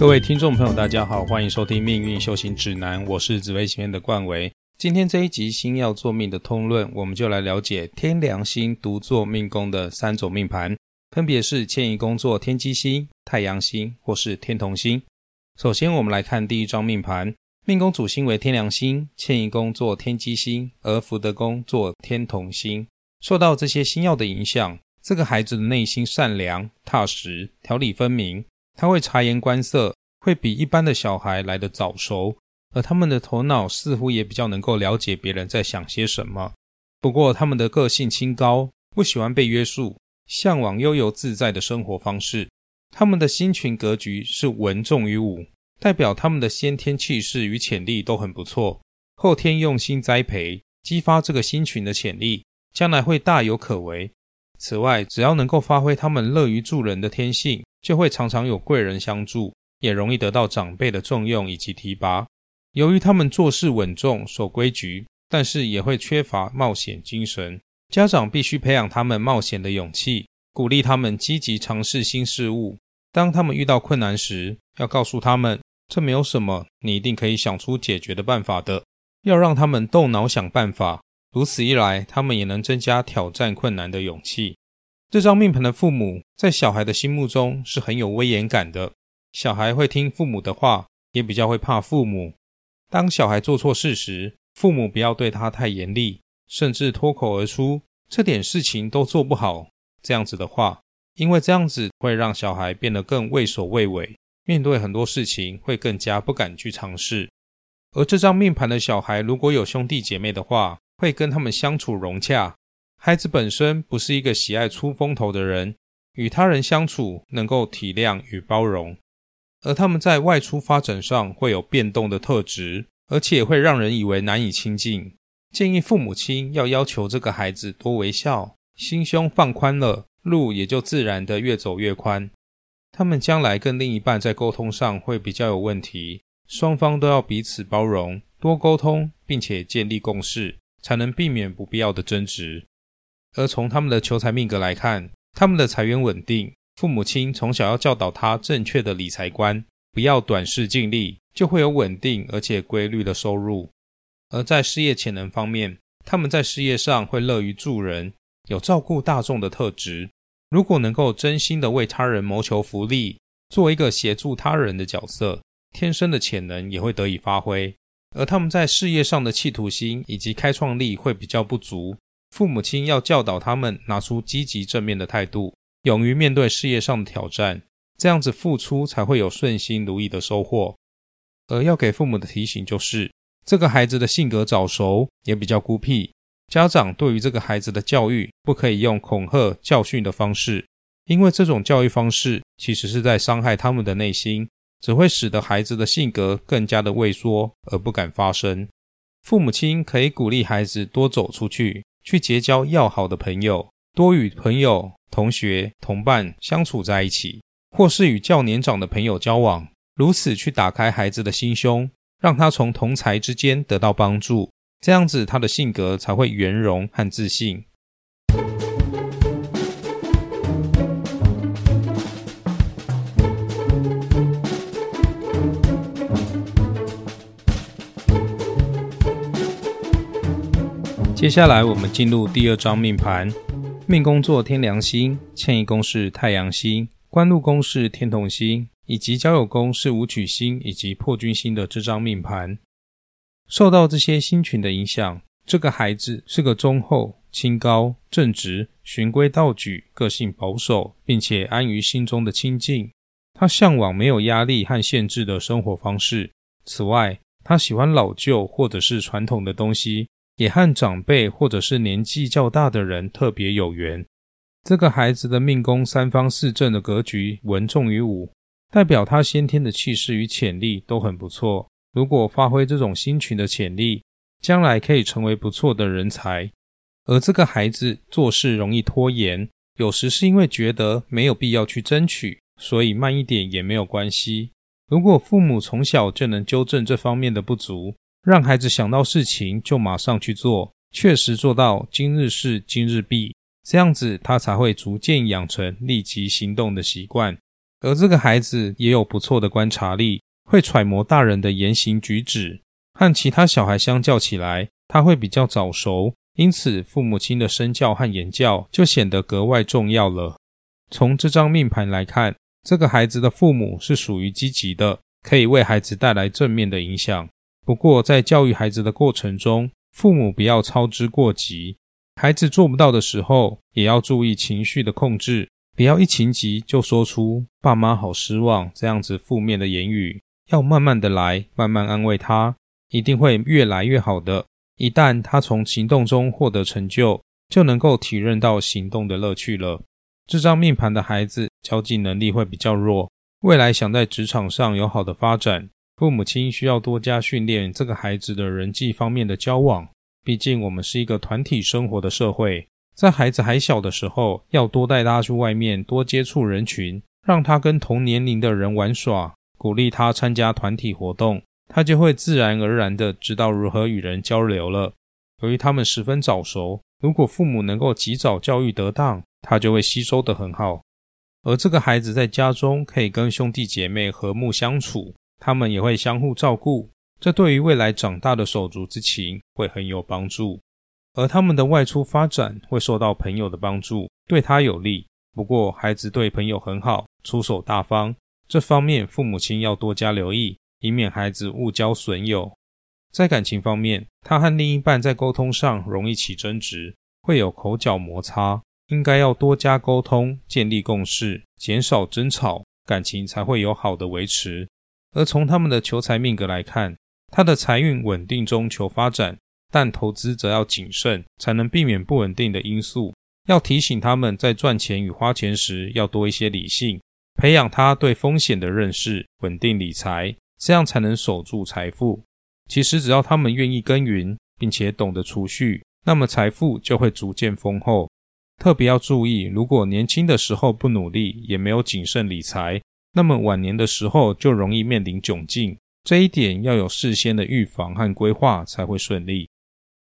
各位听众朋友，大家好，欢迎收听《命运修行指南》，我是紫薇学院的冠维。今天这一集星耀座命的通论，我们就来了解天梁星独坐命宫的三种命盘，分别是迁移宫作天机星、太阳星或是天同星。首先，我们来看第一张命盘，命宫主星为天梁星，迁移宫作天机星，而福德宫作天同星。受到这些星耀的影响，这个孩子的内心善良、踏实、条理分明。他会察言观色，会比一般的小孩来得早熟，而他们的头脑似乎也比较能够了解别人在想些什么。不过，他们的个性清高，不喜欢被约束，向往悠游自在的生活方式。他们的心群格局是文重于武，代表他们的先天气势与潜力都很不错，后天用心栽培，激发这个心群的潜力，将来会大有可为。此外，只要能够发挥他们乐于助人的天性。就会常常有贵人相助，也容易得到长辈的重用以及提拔。由于他们做事稳重、守规矩，但是也会缺乏冒险精神。家长必须培养他们冒险的勇气，鼓励他们积极尝试新事物。当他们遇到困难时，要告诉他们这没有什么，你一定可以想出解决的办法的。要让他们动脑想办法，如此一来，他们也能增加挑战困难的勇气。这张命盘的父母在小孩的心目中是很有威严感的，小孩会听父母的话，也比较会怕父母。当小孩做错事时，父母不要对他太严厉，甚至脱口而出“这点事情都做不好”这样子的话，因为这样子会让小孩变得更畏首畏尾，面对很多事情会更加不敢去尝试。而这张命盘的小孩如果有兄弟姐妹的话，会跟他们相处融洽。孩子本身不是一个喜爱出风头的人，与他人相处能够体谅与包容，而他们在外出发展上会有变动的特质，而且会让人以为难以亲近。建议父母亲要要求这个孩子多微笑，心胸放宽了，路也就自然的越走越宽。他们将来跟另一半在沟通上会比较有问题，双方都要彼此包容，多沟通，并且建立共识，才能避免不必要的争执。而从他们的求财命格来看，他们的财源稳定，父母亲从小要教导他正确的理财观，不要短视尽力，就会有稳定而且规律的收入。而在事业潜能方面，他们在事业上会乐于助人，有照顾大众的特质。如果能够真心的为他人谋求福利，做一个协助他人的角色，天生的潜能也会得以发挥。而他们在事业上的企图心以及开创力会比较不足。父母亲要教导他们拿出积极正面的态度，勇于面对事业上的挑战，这样子付出才会有顺心如意的收获。而要给父母的提醒就是，这个孩子的性格早熟，也比较孤僻。家长对于这个孩子的教育，不可以用恐吓教训的方式，因为这种教育方式其实是在伤害他们的内心，只会使得孩子的性格更加的畏缩而不敢发声。父母亲可以鼓励孩子多走出去。去结交要好的朋友，多与朋友、同学、同伴相处在一起，或是与较年长的朋友交往，如此去打开孩子的心胸，让他从同才之间得到帮助，这样子他的性格才会圆融和自信。接下来，我们进入第二张命盘。命宫作天梁星，迁移宫是太阳星，官禄宫是天同星，以及交友宫是武曲星以及破军星的这张命盘。受到这些星群的影响，这个孩子是个忠厚、清高、正直、循规蹈矩、个性保守，并且安于心中的清静。他向往没有压力和限制的生活方式。此外，他喜欢老旧或者是传统的东西。也和长辈或者是年纪较大的人特别有缘。这个孩子的命宫三方四正的格局文重于武，代表他先天的气势与潜力都很不错。如果发挥这种星群的潜力，将来可以成为不错的人才。而这个孩子做事容易拖延，有时是因为觉得没有必要去争取，所以慢一点也没有关系。如果父母从小就能纠正这方面的不足，让孩子想到事情就马上去做，确实做到今日事今日毕，这样子他才会逐渐养成立即行动的习惯。而这个孩子也有不错的观察力，会揣摩大人的言行举止，和其他小孩相较起来，他会比较早熟，因此父母亲的身教和言教就显得格外重要了。从这张命盘来看，这个孩子的父母是属于积极的，可以为孩子带来正面的影响。不过，在教育孩子的过程中，父母不要操之过急。孩子做不到的时候，也要注意情绪的控制，不要一情急就说出“爸妈好失望”这样子负面的言语。要慢慢的来，慢慢安慰他，一定会越来越好的。一旦他从行动中获得成就，就能够体认到行动的乐趣了。这张命盘的孩子交际能力会比较弱，未来想在职场上有好的发展。父母亲需要多加训练这个孩子的人际方面的交往，毕竟我们是一个团体生活的社会。在孩子还小的时候，要多带他去外面多接触人群，让他跟同年龄的人玩耍，鼓励他参加团体活动，他就会自然而然的知道如何与人交流了。由于他们十分早熟，如果父母能够及早教育得当，他就会吸收得很好。而这个孩子在家中可以跟兄弟姐妹和睦相处。他们也会相互照顾，这对于未来长大的手足之情会很有帮助。而他们的外出发展会受到朋友的帮助，对他有利。不过，孩子对朋友很好，出手大方，这方面父母亲要多加留意，以免孩子误交损友。在感情方面，他和另一半在沟通上容易起争执，会有口角摩擦，应该要多加沟通，建立共识，减少争吵，感情才会有好的维持。而从他们的求财命格来看，他的财运稳定中求发展，但投资则要谨慎，才能避免不稳定的因素。要提醒他们在赚钱与花钱时要多一些理性，培养他对风险的认识，稳定理财，这样才能守住财富。其实只要他们愿意耕耘，并且懂得储蓄，那么财富就会逐渐丰厚。特别要注意，如果年轻的时候不努力，也没有谨慎理财。那么晚年的时候就容易面临窘境，这一点要有事先的预防和规划才会顺利。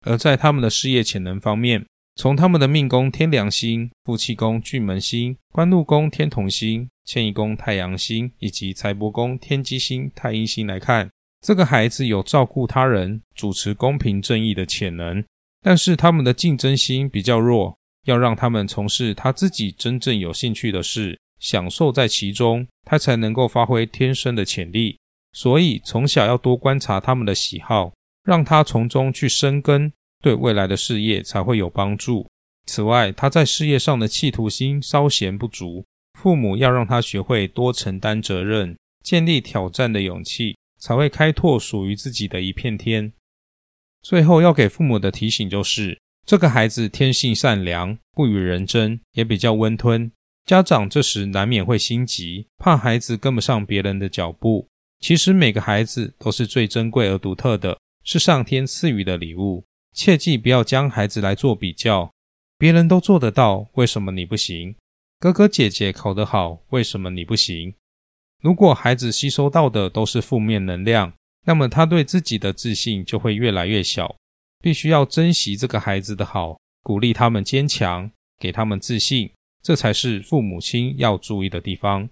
而在他们的事业潜能方面，从他们的命宫天梁星、夫妻宫巨门星、官禄宫天同星、迁移宫太阳星以及财帛宫天机星、太阴星来看，这个孩子有照顾他人、主持公平正义的潜能，但是他们的竞争心比较弱，要让他们从事他自己真正有兴趣的事。享受在其中，他才能够发挥天生的潜力。所以从小要多观察他们的喜好，让他从中去生根，对未来的事业才会有帮助。此外，他在事业上的企图心稍嫌不足，父母要让他学会多承担责任，建立挑战的勇气，才会开拓属于自己的一片天。最后要给父母的提醒就是：这个孩子天性善良，不与人争，也比较温吞。家长这时难免会心急，怕孩子跟不上别人的脚步。其实每个孩子都是最珍贵而独特的，是上天赐予的礼物。切记不要将孩子来做比较，别人都做得到，为什么你不行？哥哥姐姐考得好，为什么你不行？如果孩子吸收到的都是负面能量，那么他对自己的自信就会越来越小。必须要珍惜这个孩子的好，鼓励他们坚强，给他们自信。这才是父母亲要注意的地方。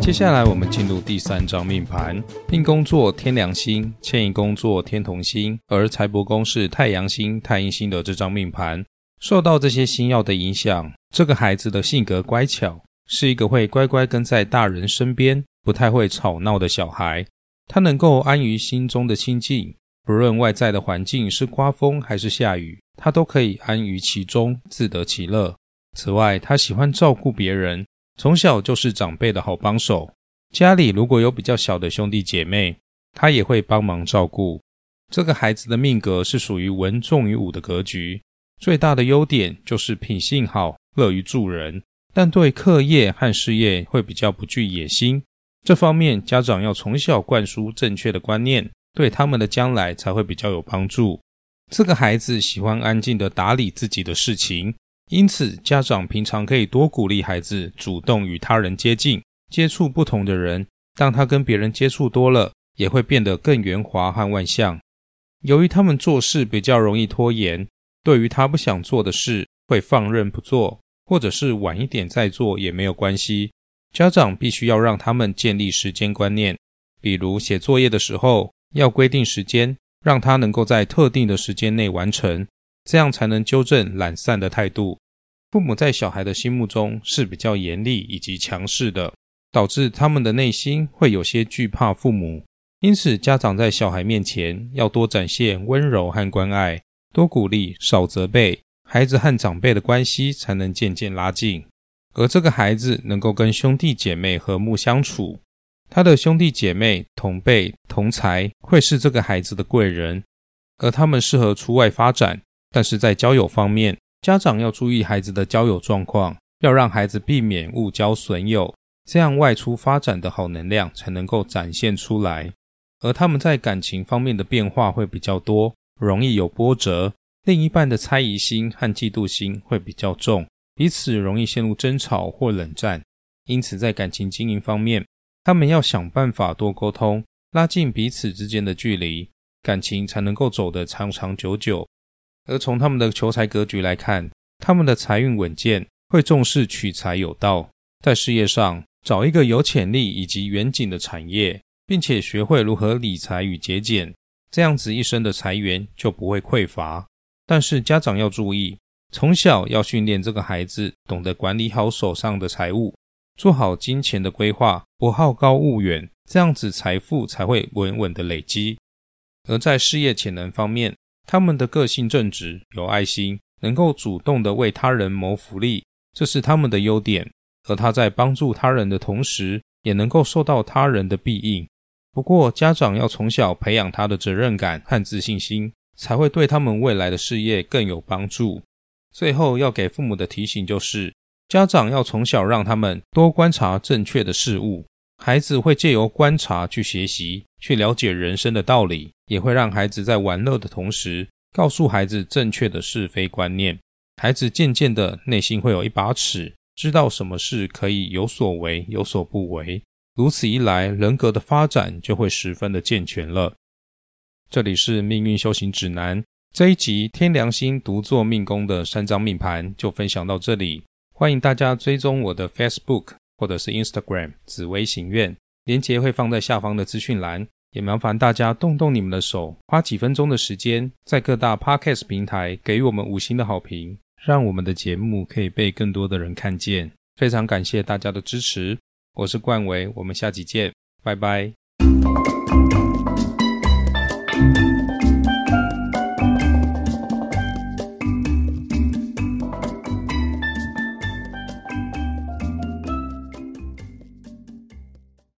接下来，我们进入第三张命盘，命宫作天梁星，迁移宫作天同星，而财帛宫是太阳星、太阴星的这张命盘，受到这些星耀的影响，这个孩子的性格乖巧。是一个会乖乖跟在大人身边，不太会吵闹的小孩。他能够安于心中的清静，不论外在的环境是刮风还是下雨，他都可以安于其中，自得其乐。此外，他喜欢照顾别人，从小就是长辈的好帮手。家里如果有比较小的兄弟姐妹，他也会帮忙照顾。这个孩子的命格是属于文重于武的格局，最大的优点就是品性好，乐于助人。但对课业和事业会比较不具野心，这方面家长要从小灌输正确的观念，对他们的将来才会比较有帮助。这个孩子喜欢安静的打理自己的事情，因此家长平常可以多鼓励孩子主动与他人接近，接触不同的人，当他跟别人接触多了，也会变得更圆滑和外向。由于他们做事比较容易拖延，对于他不想做的事会放任不做，或者是晚一点再做也没有关系。家长必须要让他们建立时间观念，比如写作业的时候要规定时间，让他能够在特定的时间内完成，这样才能纠正懒散的态度。父母在小孩的心目中是比较严厉以及强势的，导致他们的内心会有些惧怕父母。因此，家长在小孩面前要多展现温柔和关爱，多鼓励，少责备，孩子和长辈的关系才能渐渐拉近。而这个孩子能够跟兄弟姐妹和睦相处，他的兄弟姐妹同辈同才会是这个孩子的贵人，而他们适合出外发展。但是在交友方面，家长要注意孩子的交友状况，要让孩子避免误交损友，这样外出发展的好能量才能够展现出来。而他们在感情方面的变化会比较多，容易有波折，另一半的猜疑心和嫉妒心会比较重。彼此容易陷入争吵或冷战，因此在感情经营方面，他们要想办法多沟通，拉近彼此之间的距离，感情才能够走得长长久久。而从他们的求财格局来看，他们的财运稳健，会重视取财有道，在事业上找一个有潜力以及远景的产业，并且学会如何理财与节俭，这样子一生的财源就不会匮乏。但是家长要注意。从小要训练这个孩子懂得管理好手上的财物，做好金钱的规划，不好高骛远，这样子财富才会稳稳的累积。而在事业潜能方面，他们的个性正直、有爱心，能够主动的为他人谋福利，这是他们的优点。而他在帮助他人的同时，也能够受到他人的庇应。不过，家长要从小培养他的责任感和自信心，才会对他们未来的事业更有帮助。最后要给父母的提醒就是，家长要从小让他们多观察正确的事物，孩子会借由观察去学习，去了解人生的道理，也会让孩子在玩乐的同时，告诉孩子正确的是非观念。孩子渐渐的内心会有一把尺，知道什么事可以有所为，有所不为。如此一来，人格的发展就会十分的健全了。这里是命运修行指南。这一集天良星独坐命宫的三张命盘就分享到这里，欢迎大家追踪我的 Facebook 或者是 Instagram 紫薇行愿，连结会放在下方的资讯栏，也麻烦大家动动你们的手，花几分钟的时间，在各大 Podcast 平台给予我们五星的好评，让我们的节目可以被更多的人看见。非常感谢大家的支持，我是冠维，我们下集见，拜拜。